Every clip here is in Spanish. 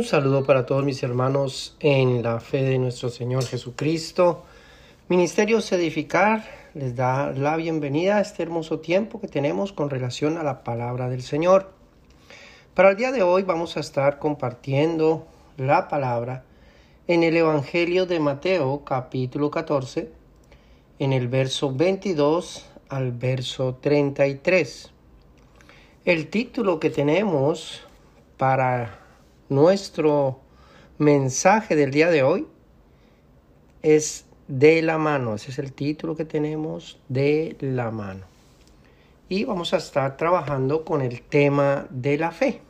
Un saludo para todos mis hermanos en la fe de nuestro Señor Jesucristo. Ministerios Edificar les da la bienvenida a este hermoso tiempo que tenemos con relación a la palabra del Señor. Para el día de hoy vamos a estar compartiendo la palabra en el Evangelio de Mateo capítulo 14, en el verso 22 al verso 33. El título que tenemos para nuestro mensaje del día de hoy es de la mano. Ese es el título que tenemos de la mano. Y vamos a estar trabajando con el tema de la fe.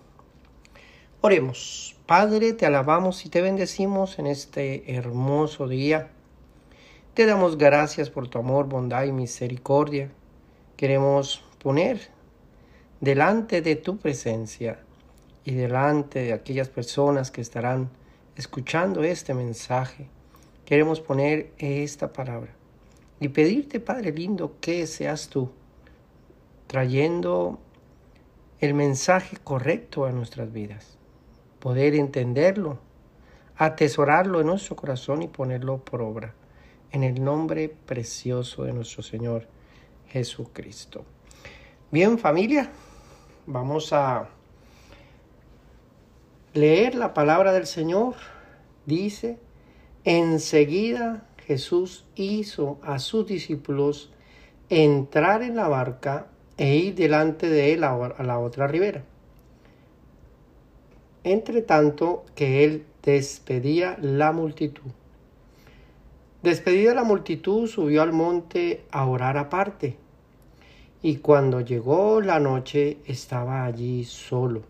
Oremos. Padre, te alabamos y te bendecimos en este hermoso día. Te damos gracias por tu amor, bondad y misericordia. Queremos poner delante de tu presencia y delante de aquellas personas que estarán escuchando este mensaje, queremos poner esta palabra y pedirte, Padre lindo, que seas tú trayendo el mensaje correcto a nuestras vidas, poder entenderlo, atesorarlo en nuestro corazón y ponerlo por obra, en el nombre precioso de nuestro Señor Jesucristo. Bien familia, vamos a leer la palabra del Señor, dice, enseguida Jesús hizo a sus discípulos entrar en la barca e ir delante de él a la otra ribera. Entre tanto que él despedía la multitud. Despedida la multitud, subió al monte a orar aparte. Y cuando llegó la noche, estaba allí solo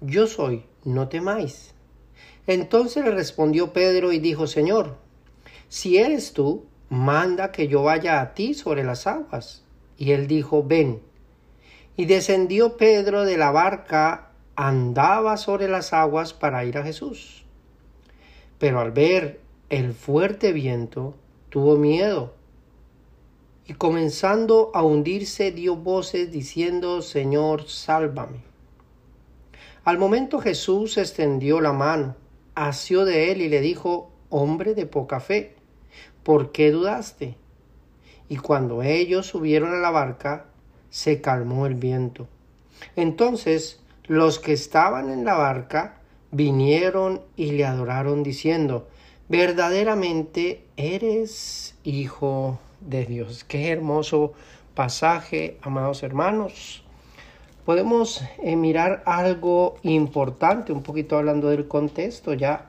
yo soy, no temáis. Entonces le respondió Pedro y dijo, Señor, si eres tú, manda que yo vaya a ti sobre las aguas. Y él dijo, ven. Y descendió Pedro de la barca, andaba sobre las aguas para ir a Jesús. Pero al ver el fuerte viento, tuvo miedo. Y comenzando a hundirse, dio voces diciendo, Señor, sálvame. Al momento Jesús extendió la mano, asió de él y le dijo, hombre de poca fe, ¿por qué dudaste? Y cuando ellos subieron a la barca, se calmó el viento. Entonces los que estaban en la barca vinieron y le adoraron diciendo, verdaderamente eres hijo de Dios. Qué hermoso pasaje, amados hermanos podemos eh, mirar algo importante, un poquito hablando del contexto, ya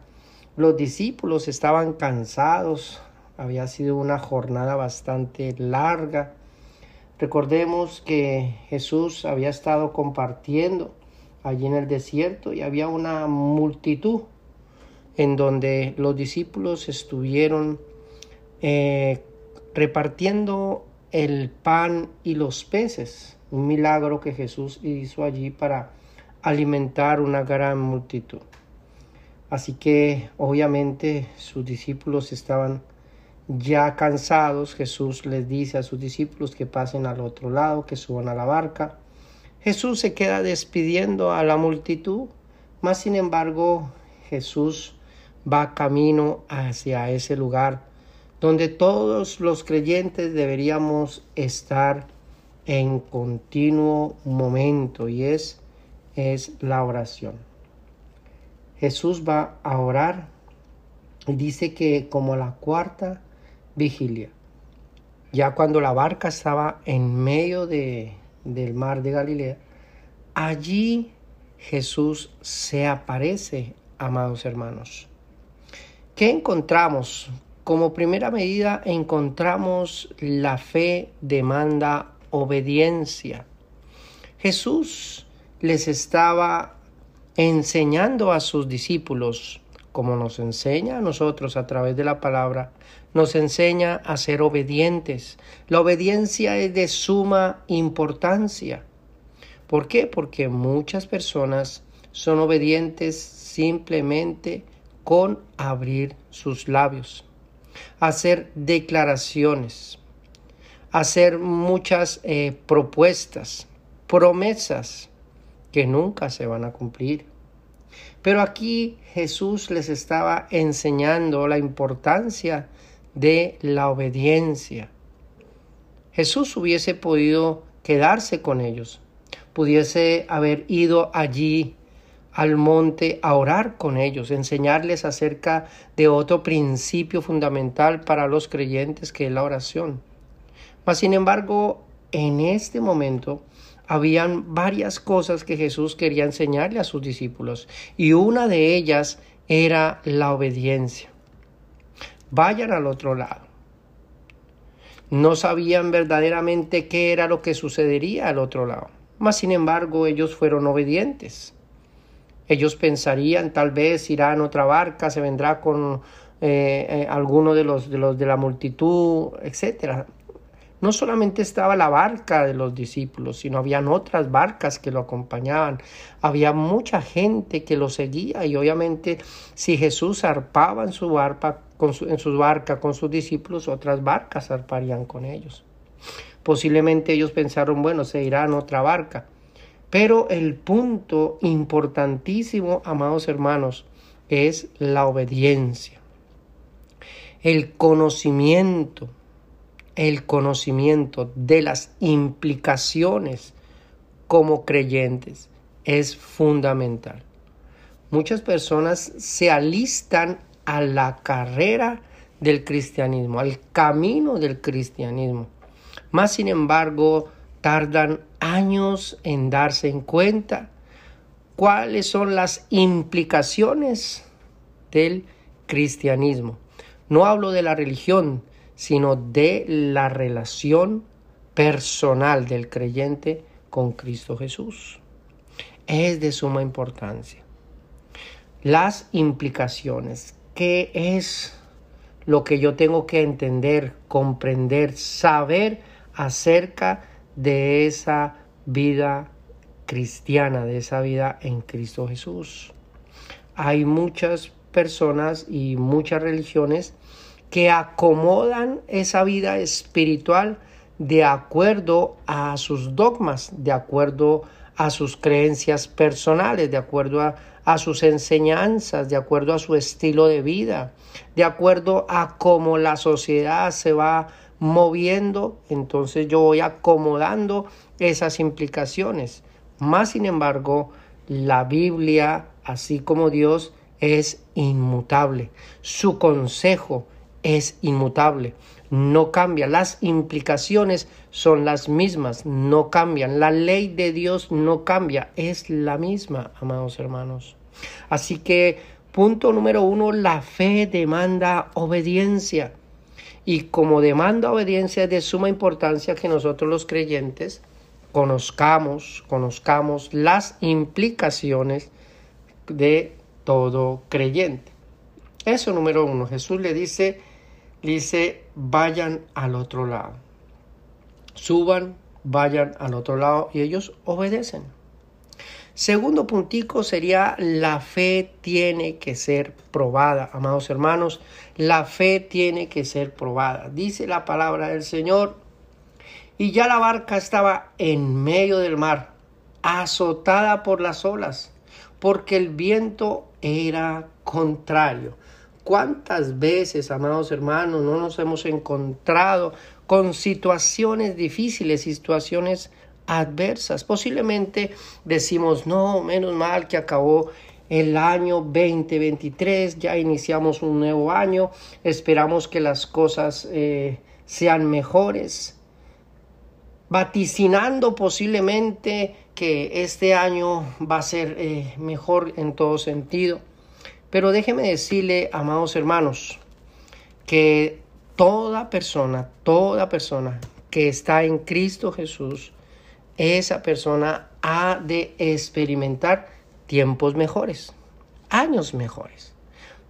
los discípulos estaban cansados, había sido una jornada bastante larga. Recordemos que Jesús había estado compartiendo allí en el desierto y había una multitud en donde los discípulos estuvieron eh, repartiendo el pan y los peces un milagro que Jesús hizo allí para alimentar una gran multitud. Así que obviamente sus discípulos estaban ya cansados. Jesús les dice a sus discípulos que pasen al otro lado, que suban a la barca. Jesús se queda despidiendo a la multitud, mas sin embargo Jesús va camino hacia ese lugar donde todos los creyentes deberíamos estar en continuo momento y es, es la oración. Jesús va a orar y dice que como la cuarta vigilia, ya cuando la barca estaba en medio de, del mar de Galilea, allí Jesús se aparece, amados hermanos. ¿Qué encontramos? Como primera medida encontramos la fe demanda obediencia. Jesús les estaba enseñando a sus discípulos, como nos enseña a nosotros a través de la palabra, nos enseña a ser obedientes. La obediencia es de suma importancia. ¿Por qué? Porque muchas personas son obedientes simplemente con abrir sus labios, hacer declaraciones, hacer muchas eh, propuestas, promesas que nunca se van a cumplir. Pero aquí Jesús les estaba enseñando la importancia de la obediencia. Jesús hubiese podido quedarse con ellos, pudiese haber ido allí al monte a orar con ellos, enseñarles acerca de otro principio fundamental para los creyentes que es la oración. Mas, sin embargo, en este momento habían varias cosas que Jesús quería enseñarle a sus discípulos y una de ellas era la obediencia. Vayan al otro lado. No sabían verdaderamente qué era lo que sucedería al otro lado, mas sin embargo ellos fueron obedientes. Ellos pensarían tal vez irá en otra barca, se vendrá con eh, eh, alguno de los, de los de la multitud, etcétera. No solamente estaba la barca de los discípulos, sino habían otras barcas que lo acompañaban. Había mucha gente que lo seguía y obviamente si Jesús zarpaba en su barca con, en con sus discípulos, otras barcas zarparían con ellos. Posiblemente ellos pensaron, bueno, se irá en otra barca. Pero el punto importantísimo, amados hermanos, es la obediencia, el conocimiento el conocimiento de las implicaciones como creyentes es fundamental. Muchas personas se alistan a la carrera del cristianismo, al camino del cristianismo. Más sin embargo, tardan años en darse en cuenta cuáles son las implicaciones del cristianismo. No hablo de la religión, sino de la relación personal del creyente con Cristo Jesús. Es de suma importancia. Las implicaciones, ¿qué es lo que yo tengo que entender, comprender, saber acerca de esa vida cristiana, de esa vida en Cristo Jesús? Hay muchas personas y muchas religiones que acomodan esa vida espiritual de acuerdo a sus dogmas, de acuerdo a sus creencias personales, de acuerdo a, sus enseñanzas, de acuerdo a su estilo de vida, de acuerdo a cómo la sociedad se va moviendo, entonces yo voy acomodando esas implicaciones. Más sin embargo, la Biblia, así como Dios, es inmutable. Su consejo es inmutable, no cambia, las implicaciones son las mismas, no cambian, la ley de Dios no cambia, es la misma, amados hermanos. Así que, punto número uno, la fe demanda obediencia. Y como demanda obediencia es de suma importancia que nosotros los creyentes conozcamos, conozcamos las implicaciones de todo creyente. Eso número uno. Jesús le dice, dice, vayan al otro lado. Suban, vayan al otro lado y ellos obedecen. Segundo puntico sería la fe tiene que ser probada, amados hermanos, la fe tiene que ser probada. Dice la palabra del Señor, y ya la barca estaba en medio del mar, azotada por las olas, porque el viento era contrario. ¿Cuántas veces, amados hermanos, no nos hemos encontrado con situaciones difíciles, situaciones adversas? Posiblemente decimos, no, menos mal que acabó el año 2023, ya iniciamos un nuevo año, esperamos que las cosas eh, sean mejores, vaticinando posiblemente que este año va a ser eh, mejor en todo sentido. Pero déjeme decirle, amados hermanos, que toda persona, toda persona que está en Cristo Jesús, esa persona ha de experimentar tiempos mejores, años mejores.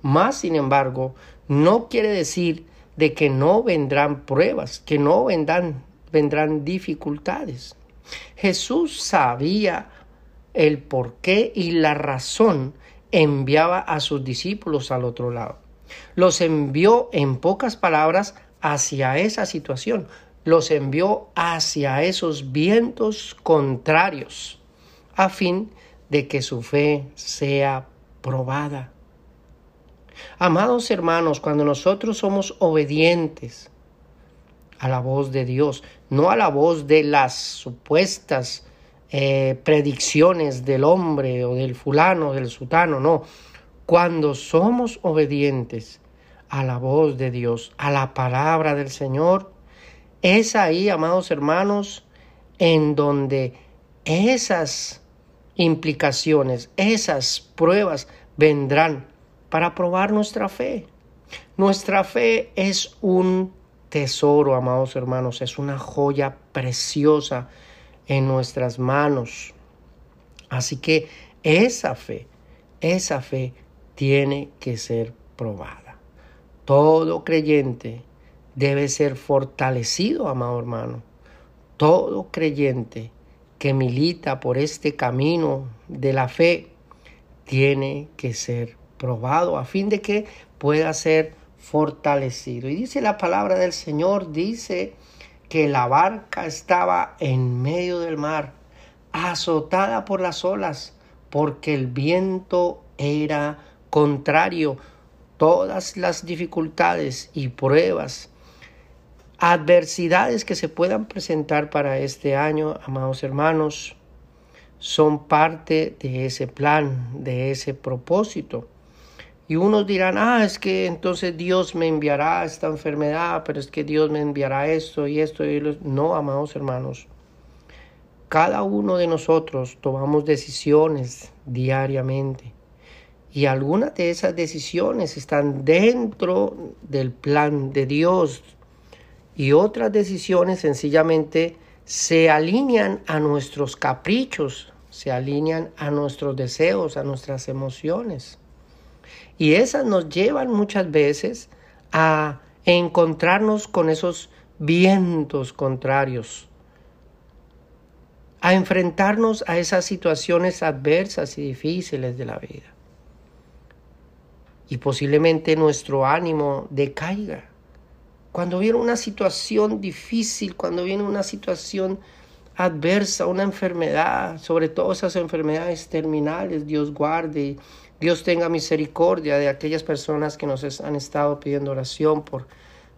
Más, sin embargo, no quiere decir de que no vendrán pruebas, que no vendrán, vendrán dificultades. Jesús sabía el por qué y la razón enviaba a sus discípulos al otro lado. Los envió en pocas palabras hacia esa situación, los envió hacia esos vientos contrarios, a fin de que su fe sea probada. Amados hermanos, cuando nosotros somos obedientes a la voz de Dios, no a la voz de las supuestas eh, predicciones del hombre o del fulano, del sutano, no. Cuando somos obedientes a la voz de Dios, a la palabra del Señor, es ahí, amados hermanos, en donde esas implicaciones, esas pruebas vendrán para probar nuestra fe. Nuestra fe es un tesoro, amados hermanos, es una joya preciosa en nuestras manos. Así que esa fe, esa fe tiene que ser probada. Todo creyente debe ser fortalecido, amado hermano. Todo creyente que milita por este camino de la fe tiene que ser probado a fin de que pueda ser fortalecido. Y dice la palabra del Señor, dice que la barca estaba en medio del mar, azotada por las olas, porque el viento era contrario. Todas las dificultades y pruebas, adversidades que se puedan presentar para este año, amados hermanos, son parte de ese plan, de ese propósito. Y unos dirán, ah, es que entonces Dios me enviará esta enfermedad, pero es que Dios me enviará esto y esto y lo... No, amados hermanos. Cada uno de nosotros tomamos decisiones diariamente. Y algunas de esas decisiones están dentro del plan de Dios. Y otras decisiones sencillamente se alinean a nuestros caprichos, se alinean a nuestros deseos, a nuestras emociones. Y esas nos llevan muchas veces a encontrarnos con esos vientos contrarios, a enfrentarnos a esas situaciones adversas y difíciles de la vida. Y posiblemente nuestro ánimo decaiga. Cuando viene una situación difícil, cuando viene una situación adversa, una enfermedad, sobre todo esas enfermedades terminales, Dios guarde Dios tenga misericordia de aquellas personas que nos han estado pidiendo oración por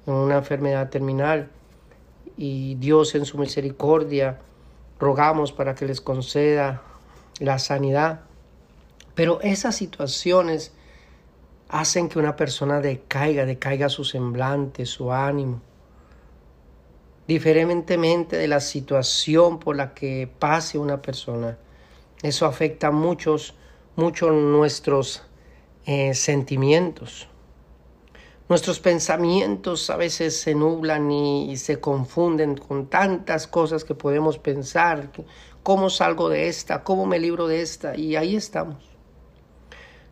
una enfermedad terminal. Y Dios en su misericordia rogamos para que les conceda la sanidad. Pero esas situaciones hacen que una persona decaiga, decaiga su semblante, su ánimo. Diferentemente de la situación por la que pase una persona. Eso afecta a muchos mucho nuestros eh, sentimientos. Nuestros pensamientos a veces se nublan y, se confunden con tantas cosas que podemos pensar. ¿Cómo salgo de esta? ¿Cómo me libro de esta? Y ahí estamos.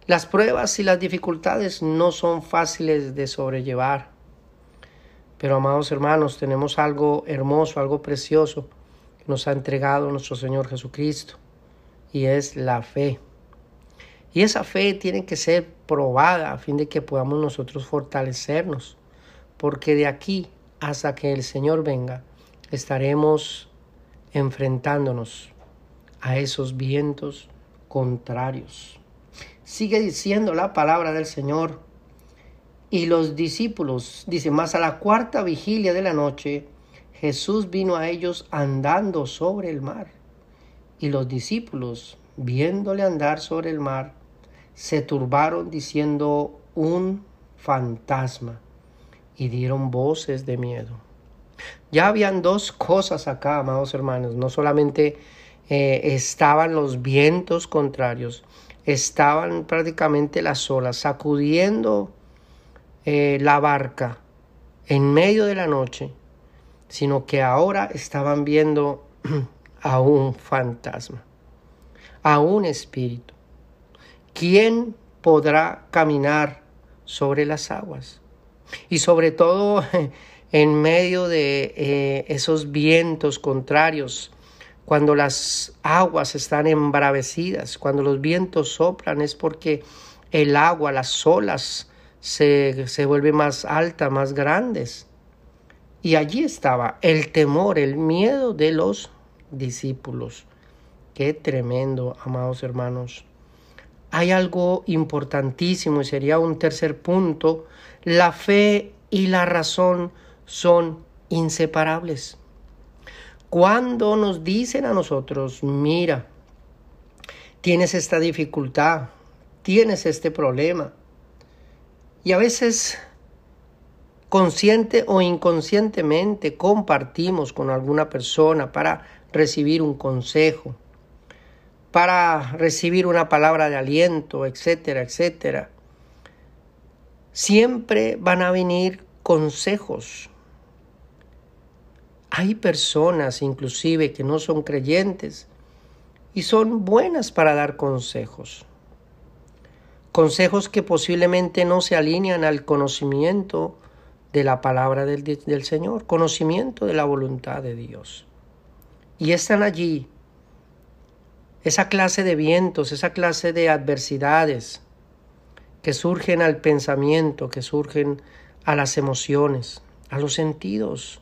Las pruebas y las dificultades no son fáciles de sobrellevar. Pero amados hermanos, tenemos algo hermoso, algo precioso que nos ha entregado nuestro Señor Jesucristo y es la fe. Y esa fe tiene que ser probada a fin de que podamos nosotros fortalecernos, porque de aquí hasta que el Señor venga estaremos enfrentándonos a esos vientos contrarios. Sigue diciendo la palabra del Señor. Y los discípulos, dice, más a la cuarta vigilia de la noche, Jesús vino a ellos andando sobre el mar. Y los discípulos, viéndole andar sobre el mar, se turbaron diciendo un fantasma y dieron voces de miedo. Ya habían dos cosas acá, amados hermanos. No solamente eh, estaban los vientos contrarios, estaban prácticamente las olas sacudiendo eh, la barca en medio de la noche, sino que ahora estaban viendo a un fantasma, a un espíritu. ¿Quién podrá caminar sobre las aguas? Y sobre todo en medio de eh, esos vientos contrarios, cuando las aguas están embravecidas, cuando los vientos soplan, es porque el agua, las olas se, se vuelven más altas, más grandes. Y allí estaba el temor, el miedo de los discípulos. Qué tremendo, amados hermanos. Hay algo importantísimo y sería un tercer punto. La fe y la razón son inseparables. Cuando nos dicen a nosotros, mira, tienes esta dificultad, tienes este problema, y a veces consciente o inconscientemente compartimos con alguna persona para recibir un consejo, para recibir una palabra de aliento, etcétera, etcétera. Siempre van a venir consejos. Hay personas inclusive que no son creyentes y son buenas para dar consejos. Consejos que posiblemente no se alinean al conocimiento de la palabra del, del, Señor, conocimiento de la voluntad de Dios. Y están allí esa clase de vientos, esa clase de adversidades que surgen al pensamiento, que surgen a las emociones, a los sentidos.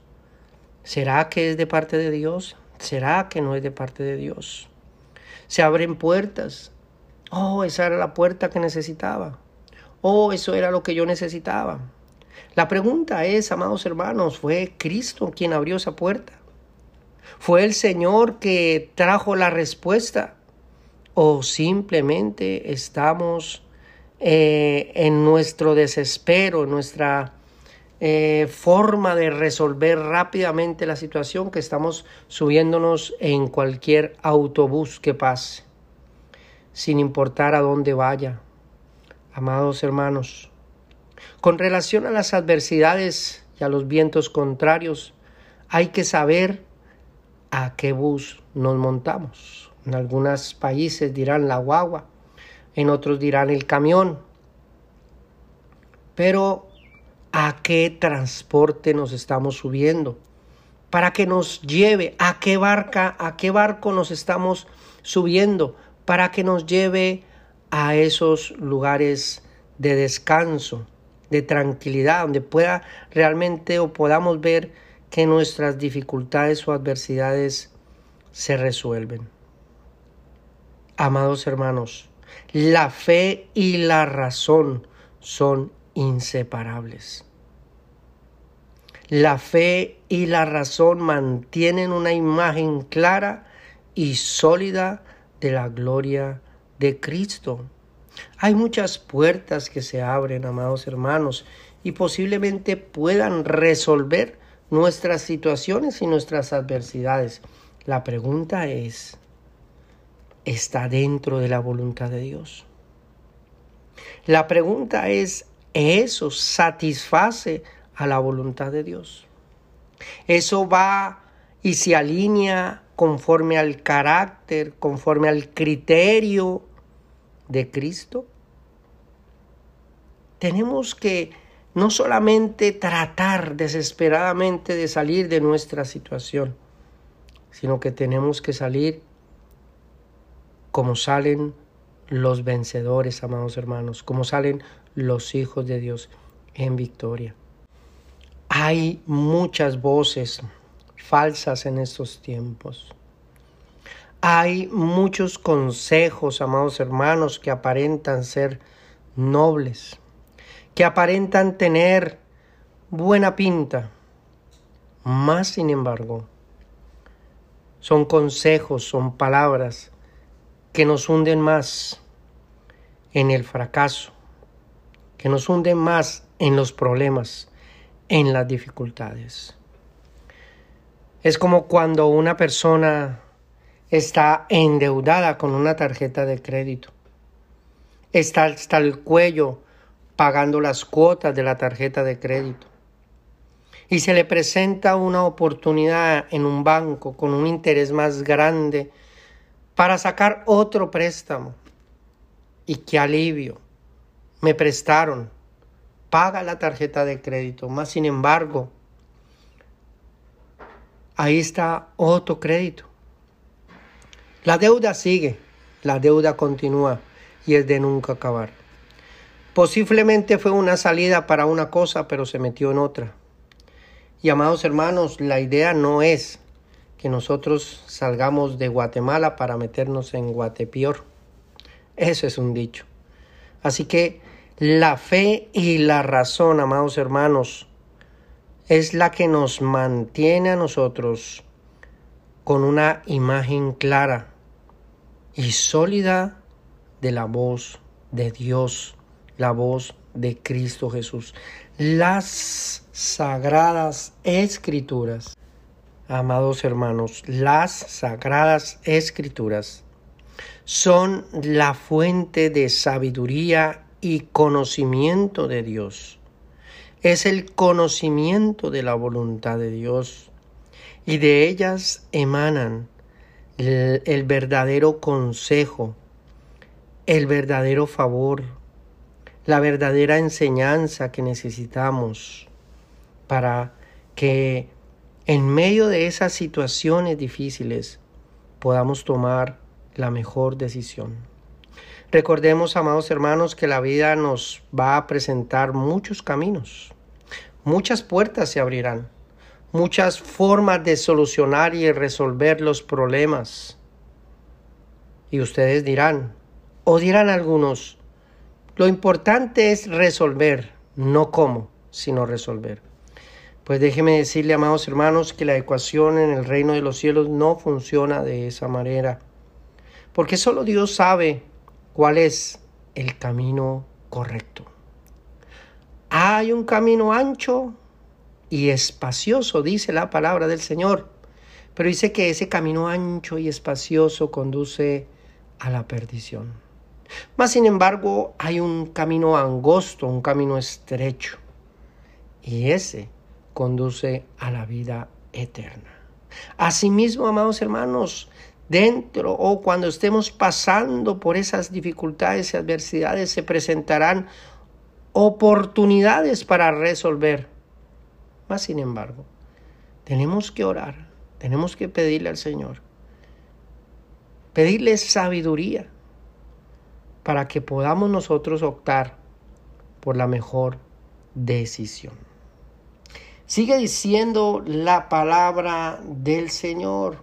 ¿Será que es de parte de Dios? ¿Será que no es de parte de Dios? Se abren puertas. Oh, esa era la puerta que necesitaba. Oh, eso era lo que yo necesitaba. La pregunta es, amados hermanos, ¿fue Cristo quien abrió esa puerta? ¿Fue el Señor que trajo la respuesta? ¿O simplemente estamos eh, en nuestro desespero, en nuestra eh, forma de resolver rápidamente la situación que estamos subiéndonos en cualquier autobús que pase, sin importar a dónde vaya? Amados hermanos, con relación a las adversidades y a los vientos contrarios, hay que saber a qué bus nos montamos. En algunos países dirán la guagua, en otros dirán el camión. Pero ¿a qué transporte nos estamos subiendo? Para que nos lleve, ¿a qué barca, a qué barco nos estamos subiendo? Para que nos lleve a esos lugares de descanso, de tranquilidad, donde pueda realmente o podamos ver que nuestras dificultades o adversidades se resuelven. Amados hermanos, la fe y la razón son inseparables. La fe y la razón mantienen una imagen clara y sólida de la gloria de Cristo. Hay muchas puertas que se abren, amados hermanos, y posiblemente puedan resolver nuestras situaciones y nuestras adversidades. La pregunta es, ¿está dentro de la voluntad de Dios? La pregunta es, ¿eso satisface a la voluntad de Dios? ¿Eso va y se alinea conforme al carácter, conforme al criterio de Cristo? Tenemos que no solamente tratar desesperadamente de salir de nuestra situación, sino que tenemos que salir como salen los vencedores, amados hermanos, como salen los hijos de Dios en victoria. Hay muchas voces falsas en estos tiempos. Hay muchos consejos, amados hermanos, que aparentan ser nobles, que aparentan tener buena pinta, más sin embargo, son consejos, son palabras que nos hunden más en el fracaso, que nos hunden más en los problemas, en las dificultades. Es como cuando una persona está endeudada con una tarjeta de crédito. Está hasta el cuello pagando las cuotas de la tarjeta de crédito. Y se le presenta una oportunidad en un banco con un interés más grande para sacar otro préstamo. y qué alivio. Me prestaron. Paga la tarjeta de crédito. Más sin embargo, ahí está otro crédito. La deuda sigue, la deuda continúa y es de nunca acabar. Posiblemente fue una salida para una cosa, pero se metió en otra. Y amados hermanos, la idea no es que nosotros salgamos de Guatemala para meternos en Guatepior. Eso es un dicho. Así que la fe y la razón, amados hermanos, es la que nos mantiene a nosotros con una imagen clara y sólida de la voz de Dios, la voz de Cristo Jesús. Las sagradas escrituras, amados hermanos, las sagradas escrituras son la fuente de sabiduría y conocimiento de Dios. Es el conocimiento de la voluntad de Dios y de ellas emanan el, verdadero consejo, el verdadero favor, la verdadera enseñanza que necesitamos para que en medio de esas situaciones difíciles podamos tomar la mejor decisión. Recordemos, amados hermanos, que la vida nos va a presentar muchos caminos, muchas puertas se abrirán muchas formas de solucionar y resolver los problemas. Y ustedes dirán, o dirán algunos, lo importante es resolver, no cómo, sino resolver. Pues déjeme decirle, amados hermanos, que la ecuación en el reino de los cielos no funciona de esa manera, porque solo Dios sabe cuál es el camino correcto. Hay un camino ancho y espacioso, dice la palabra del Señor. Pero dice que ese camino ancho y espacioso conduce a la perdición. Mas, sin embargo, hay un camino angosto, un camino estrecho. Y ese conduce a la vida eterna. Asimismo, amados hermanos, dentro o cuando estemos pasando por esas dificultades y adversidades, se presentarán oportunidades para resolver más sin embargo, tenemos que orar, tenemos que pedirle al Señor, pedirle sabiduría para que podamos nosotros optar por la mejor decisión. Sigue diciendo la palabra del Señor.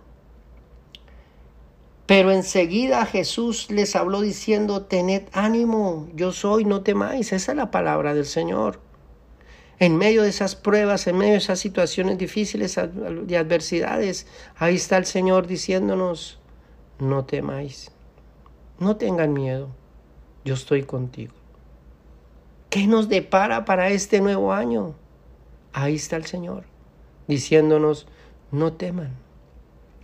Pero enseguida Jesús les habló diciendo, tened ánimo, yo soy, no temáis. Esa es la palabra del Señor en medio de esas pruebas, en medio de esas situaciones difíciles de adversidades, ahí está el Señor diciéndonos, no temáis, no tengan miedo, yo estoy contigo. ¿Qué nos depara para este nuevo año? Ahí está el Señor diciéndonos, no teman.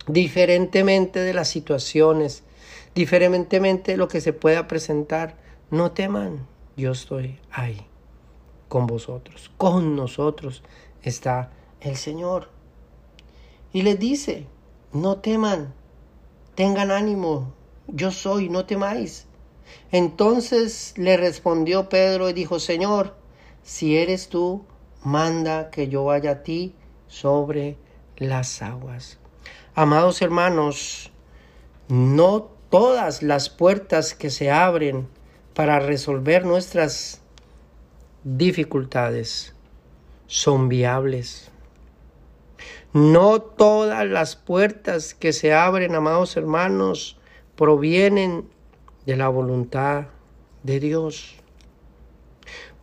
Diferentemente de las situaciones, diferentemente de lo que se pueda presentar, no teman, yo estoy ahí con vosotros, con nosotros está el Señor. Y les dice, no teman, tengan ánimo, yo soy, no temáis. Entonces le respondió Pedro y dijo, Señor, si eres tú, manda que yo vaya a ti sobre las aguas. Amados hermanos, no todas las puertas que se abren para resolver nuestras dificultades son viables. No todas las puertas que se abren, amados hermanos, provienen de la voluntad de Dios.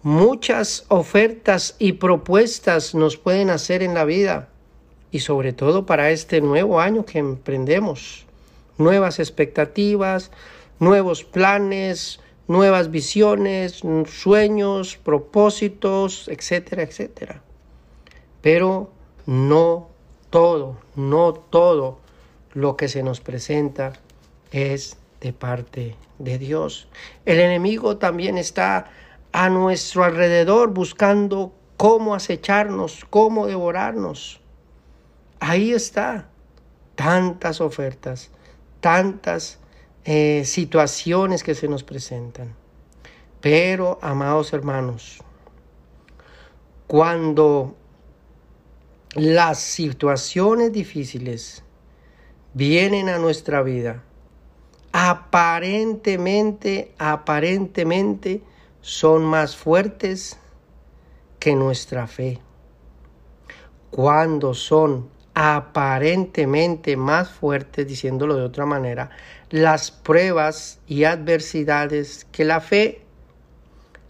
Muchas ofertas y propuestas nos pueden hacer en la vida y sobre todo para este nuevo año que emprendemos. Nuevas expectativas, nuevos planes, nuevas visiones, sueños, propósitos, etcétera, etcétera. Pero no todo, no todo lo que se nos presenta es de parte de Dios. El enemigo también está a nuestro alrededor buscando cómo acecharnos, cómo devorarnos. Ahí está tantas ofertas, tantas eh, situaciones que se nos presentan. Pero, amados hermanos, cuando las situaciones difíciles vienen a nuestra vida, aparentemente, aparentemente son más fuertes que nuestra fe. Cuando son aparentemente más fuertes, diciéndolo de otra manera, las pruebas y adversidades que la fe,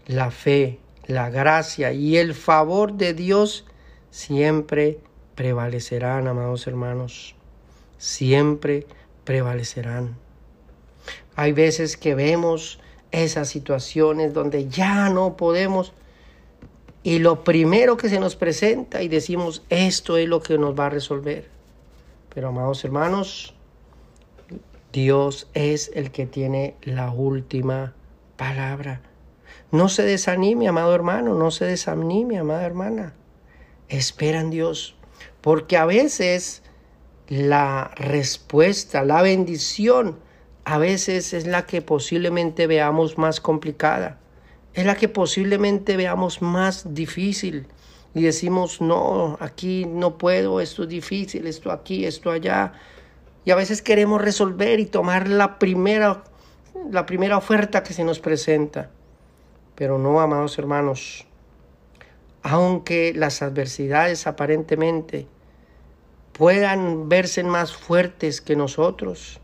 la fe, la gracia y el favor de Dios siempre prevalecerán, amados hermanos, siempre prevalecerán. Hay veces que vemos esas situaciones donde ya no podemos y lo primero que se nos presenta y decimos, esto es lo que nos va a resolver. Pero amados hermanos, Dios es el que tiene la última palabra. No se desanime, amado hermano, no se desanime, amada hermana. Espera en Dios, porque a veces la respuesta, la bendición, a veces es la que posiblemente veamos más complicada es la que posiblemente veamos más difícil y decimos, no, aquí no puedo, esto es difícil, esto aquí, esto allá. Y a veces queremos resolver y tomar la primera, la primera oferta que se nos presenta. Pero no, amados hermanos, aunque las adversidades aparentemente puedan verse más fuertes que nosotros,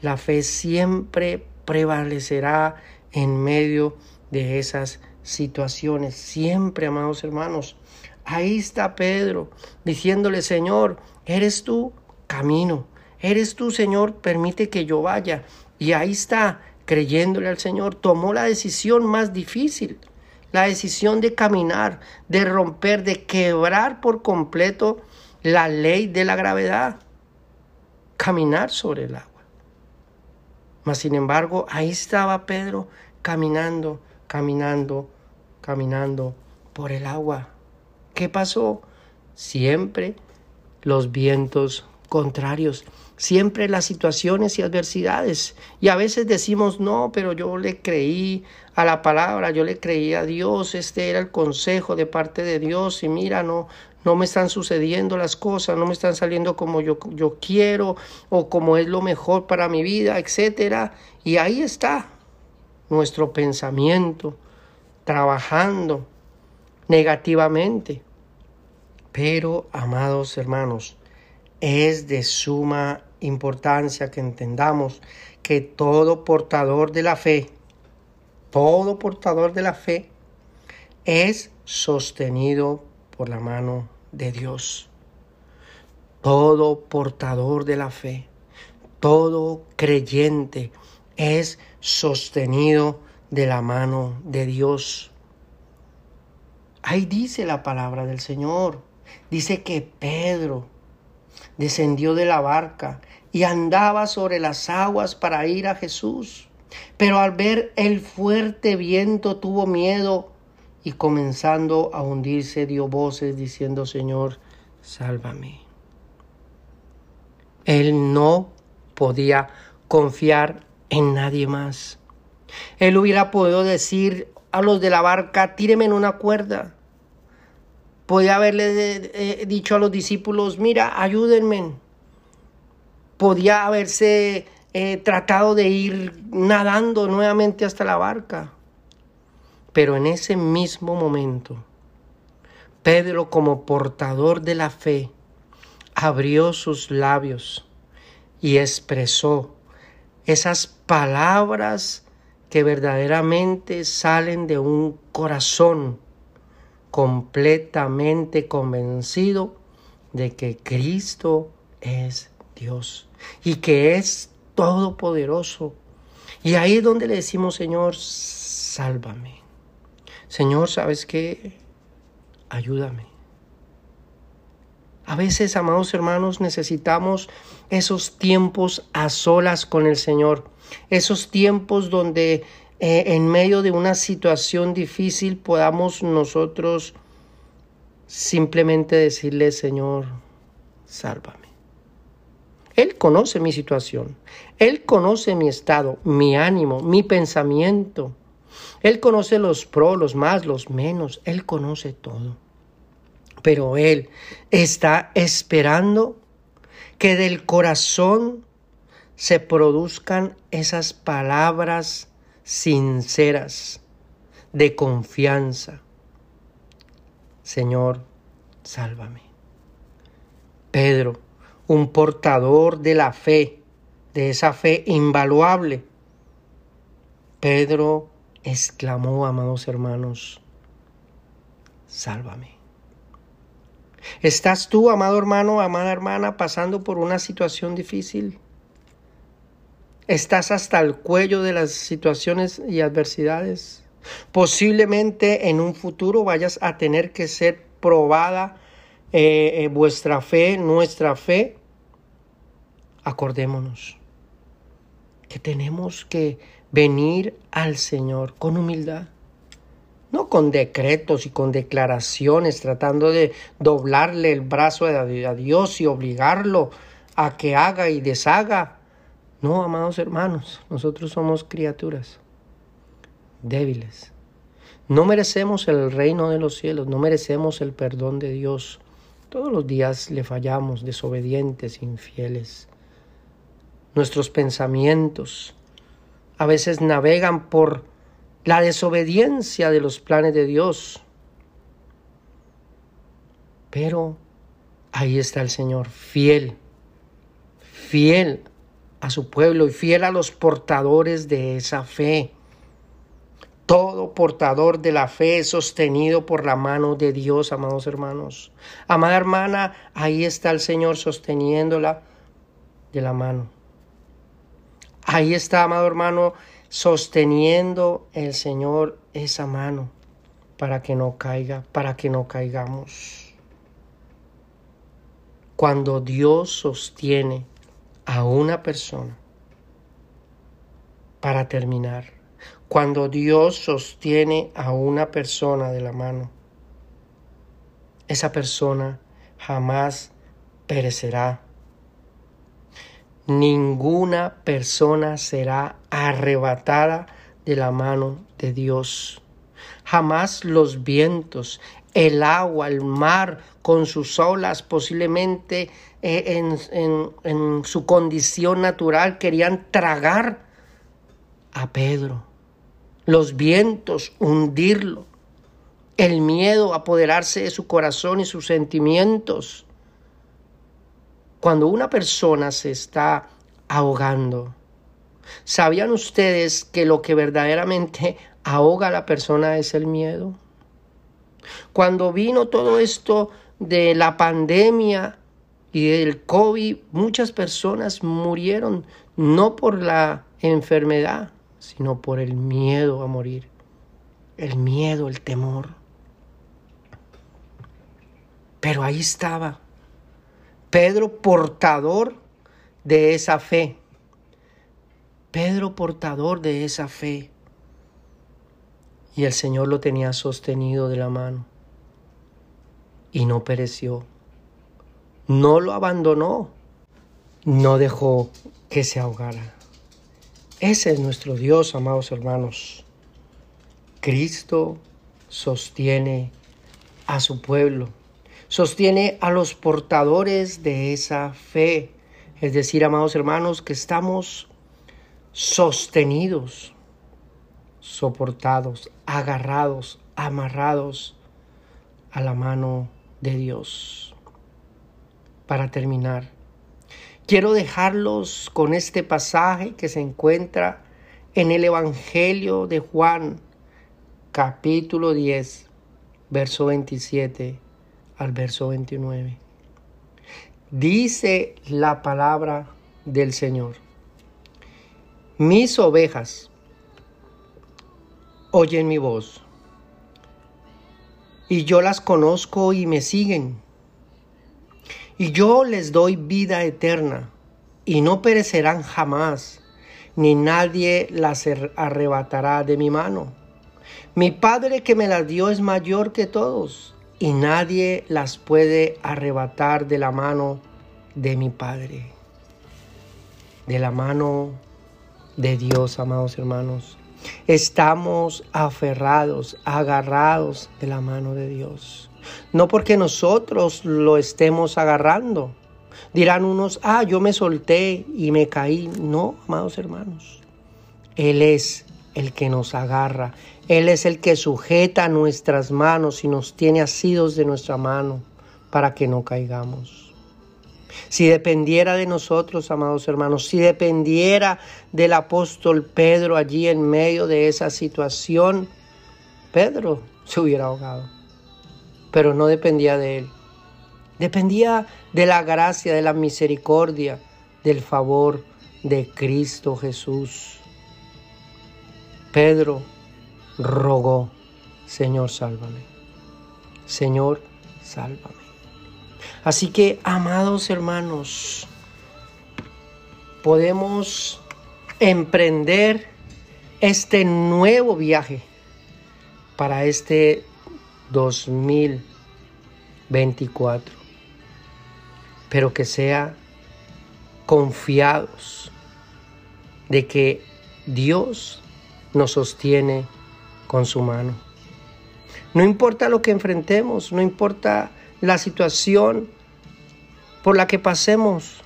la fe siempre prevalecerá en medio de esas situaciones. Siempre, amados hermanos. Ahí está Pedro diciéndole, Señor, eres tú camino. Eres tú, Señor, permite que yo vaya. Y ahí está, creyéndole al Señor, tomó la decisión más difícil, la decisión de caminar, de romper, de quebrar por completo la ley de la gravedad, caminar sobre el agua. Mas, sin embargo, ahí estaba Pedro caminando caminando, caminando por el agua. ¿Qué pasó? Siempre los vientos contrarios, siempre las situaciones y adversidades. Y a veces decimos, no, pero yo le creí a la palabra, yo le creí a Dios, este era el consejo de parte de Dios y mira, no, no me están sucediendo las cosas, no me están saliendo como yo, yo quiero o como es lo mejor para mi vida, etcétera. Y ahí está, nuestro pensamiento, trabajando negativamente. Pero, amados hermanos, es de suma importancia que entendamos que todo portador de la fe, todo portador de la fe, es sostenido por la mano de Dios. Todo portador de la fe, todo creyente es sostenido de la mano de Dios. Ahí dice la palabra del Señor. Dice que Pedro descendió de la barca y andaba sobre las aguas para ir a Jesús. Pero al ver el fuerte viento tuvo miedo y comenzando a hundirse dio voces diciendo, Señor, sálvame. Él no podía confiar en nadie más. Él hubiera podido decir a los de la barca, tíreme en una cuerda. Podía haberle eh, dicho a los discípulos, mira, ayúdenme. Podía haberse eh, tratado de ir nadando nuevamente hasta la barca. Pero en ese mismo momento, Pedro como portador de la fe, abrió sus labios y expresó esas palabras que verdaderamente salen de un corazón completamente convencido de que Cristo es Dios y que es todopoderoso. Y ahí es donde le decimos, Señor, sálvame. Señor, ¿sabes qué? Ayúdame. A veces, amados hermanos, necesitamos esos tiempos a solas con el Señor, esos tiempos donde eh, en medio de una situación difícil podamos nosotros simplemente decirle, Señor, sálvame. Él conoce mi situación. Él conoce mi estado, mi ánimo, mi pensamiento. Él conoce los pros, los más, los menos. Él conoce todo. Pero Él está esperando que del corazón se produzcan esas palabras sinceras de confianza. Señor, sálvame. Pedro, un portador de la fe, de esa fe invaluable. Pedro exclamó, amados hermanos, sálvame. ¿Estás tú, amado hermano, amada hermana, pasando por una situación difícil? ¿Estás hasta el cuello de las situaciones y adversidades? Posiblemente en un futuro vayas a tener que ser probada eh, eh, vuestra fe, nuestra fe. Acordémonos que tenemos que venir al Señor con humildad no con decretos y con declaraciones, tratando de doblarle el brazo a Dios y obligarlo a que haga y deshaga. No, amados hermanos, nosotros somos criaturas débiles. No merecemos el reino de los cielos, no merecemos el perdón de Dios. Todos los días le fallamos, desobedientes, infieles. Nuestros pensamientos a veces navegan por la desobediencia de los planes de Dios. Pero ahí está el Señor, fiel, fiel a su pueblo y fiel a los portadores de esa fe. Todo portador de la fe es sostenido por la mano de Dios, amados hermanos. Amada hermana, ahí está el Señor sosteniéndola de la mano. Ahí está, amado hermano, sosteniendo el Señor esa mano para que no caiga, para que no caigamos. Cuando Dios sostiene a una persona, para terminar, cuando Dios sostiene a una persona de la mano, esa persona jamás perecerá ninguna persona será arrebatada de la mano de Dios. Jamás los vientos, el agua, el mar con sus olas posiblemente eh, en, en su condición natural querían tragar a Pedro. Los vientos hundirlo. El miedo apoderarse de su corazón y sus sentimientos cuando una persona se está ahogando, ¿sabían ustedes que lo que verdaderamente ahoga a la persona es el miedo? Cuando vino todo esto de la pandemia y del COVID, muchas personas murieron no por la enfermedad, sino por el miedo a morir. El miedo, el temor. Pero ahí estaba Pedro portador de esa fe. Pedro portador de esa fe. Y el Señor lo tenía sostenido de la mano. Y no pereció. No lo abandonó. No dejó que se ahogara. Ese es nuestro Dios, amados hermanos. Cristo sostiene a su pueblo sostiene a los portadores de esa fe. Es decir, amados hermanos, que estamos sostenidos, soportados, agarrados, amarrados a la mano de Dios. Para terminar, quiero dejarlos con este pasaje que se encuentra en el Evangelio de Juan, capítulo 10, verso 27 al verso 29. Dice la palabra del Señor. Mis ovejas oyen mi voz, y yo las conozco y me siguen, y yo les doy vida eterna, y no perecerán jamás, ni nadie las arrebatará de mi mano. Mi Padre que me las dio es mayor que todos y nadie las puede arrebatar de la mano de mi Padre. de la mano de Dios, amados hermanos. Estamos aferrados, agarrados de la mano de Dios. No porque nosotros lo estemos agarrando. Dirán unos, ah, yo me solté y me caí. No, amados hermanos. Él es el que nos agarra. Él es el que sujeta nuestras manos y nos tiene asidos de nuestra mano para que no caigamos. Si dependiera de nosotros, amados hermanos, si dependiera del apóstol Pedro allí en medio de esa situación, Pedro se hubiera ahogado. Pero no dependía de él. Dependía de la gracia, de la misericordia, del favor de Cristo Jesús. Pedro rogó, Señor, sálvame. Señor, sálvame. Así que, amados hermanos, podemos emprender este nuevo viaje para este 2024, pero que sea confiados de que Dios nos sostiene con su mano. No importa lo que enfrentemos, no importa la situación por la que pasemos,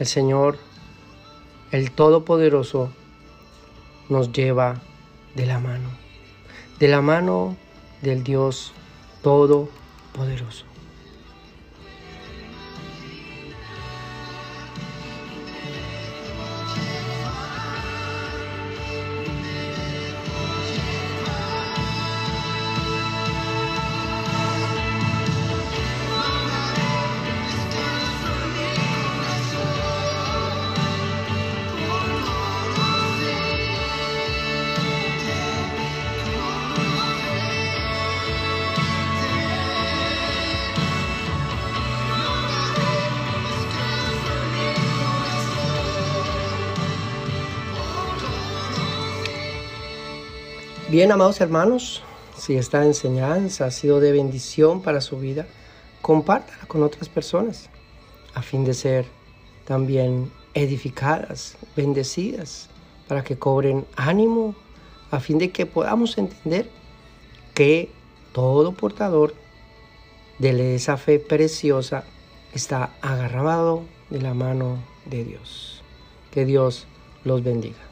el Señor, el Todopoderoso, nos lleva de la mano, de la mano del Dios Todopoderoso. Bien, amados hermanos, si esta enseñanza ha sido de bendición para su vida, compártala con otras personas a fin de ser también edificadas, bendecidas, para que cobren ánimo, a fin de que podamos entender que todo portador de esa fe preciosa está agarrado de la mano de Dios. Que Dios los bendiga.